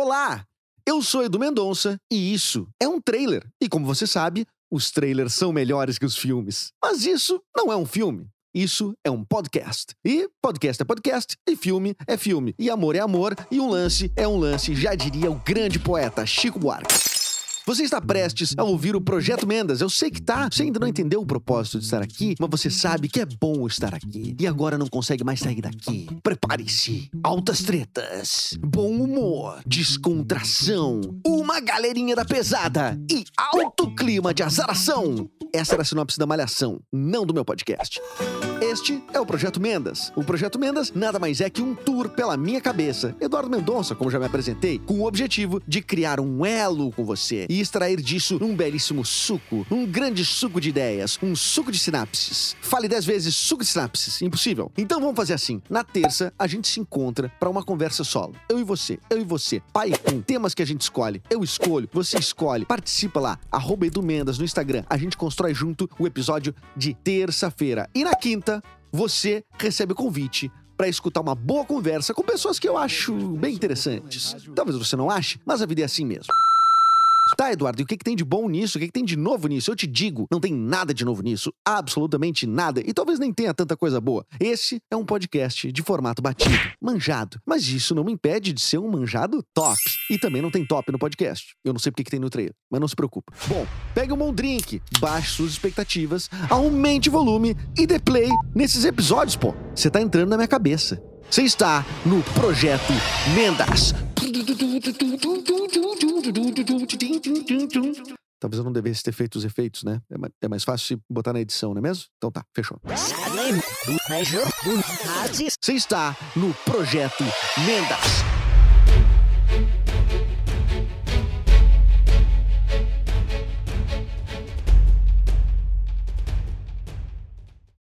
Olá, eu sou Edu Mendonça e isso é um trailer. E como você sabe, os trailers são melhores que os filmes. Mas isso não é um filme. Isso é um podcast. E podcast é podcast, e filme é filme, e amor é amor, e um lance é um lance, já diria o grande poeta Chico Buarque. Você está prestes a ouvir o Projeto Mendas. Eu sei que tá. Você ainda não entendeu o propósito de estar aqui, mas você sabe que é bom estar aqui. E agora não consegue mais sair daqui. Prepare-se. Altas tretas, bom humor, descontração, uma galerinha da pesada e alto clima de azaração. Essa era a sinopse da Malhação, não do meu podcast. Este é o Projeto Mendas. O Projeto Mendas nada mais é que um tour pela minha cabeça, Eduardo Mendonça, como já me apresentei, com o objetivo de criar um elo com você e extrair disso um belíssimo suco, um grande suco de ideias, um suco de sinapses. Fale dez vezes suco de sinapses, impossível. Então vamos fazer assim. Na terça, a gente se encontra para uma conversa solo. Eu e você, eu e você, pai com temas que a gente escolhe. Eu escolho, você escolhe. Participa lá, arroba Edu Mendas no Instagram. A gente constrói junto o episódio de terça-feira. E na quinta, você recebe o convite para escutar uma boa conversa com pessoas que eu acho bem interessantes. Talvez você não ache, mas a vida é assim mesmo. Tá, Eduardo, e o que, que tem de bom nisso? O que, que tem de novo nisso? Eu te digo, não tem nada de novo nisso. Absolutamente nada. E talvez nem tenha tanta coisa boa. Esse é um podcast de formato batido, manjado. Mas isso não me impede de ser um manjado top. E também não tem top no podcast. Eu não sei porque que tem no trailer, mas não se preocupa. Bom, pegue um bom drink, baixe suas expectativas, aumente o volume e dê play nesses episódios, pô. Você tá entrando na minha cabeça. Você está no Projeto Mendas. Talvez eu não devesse ter feito os efeitos, né? É mais, é mais fácil se botar na edição, não é mesmo? Então tá, fechou. Você está no Projeto Mendas.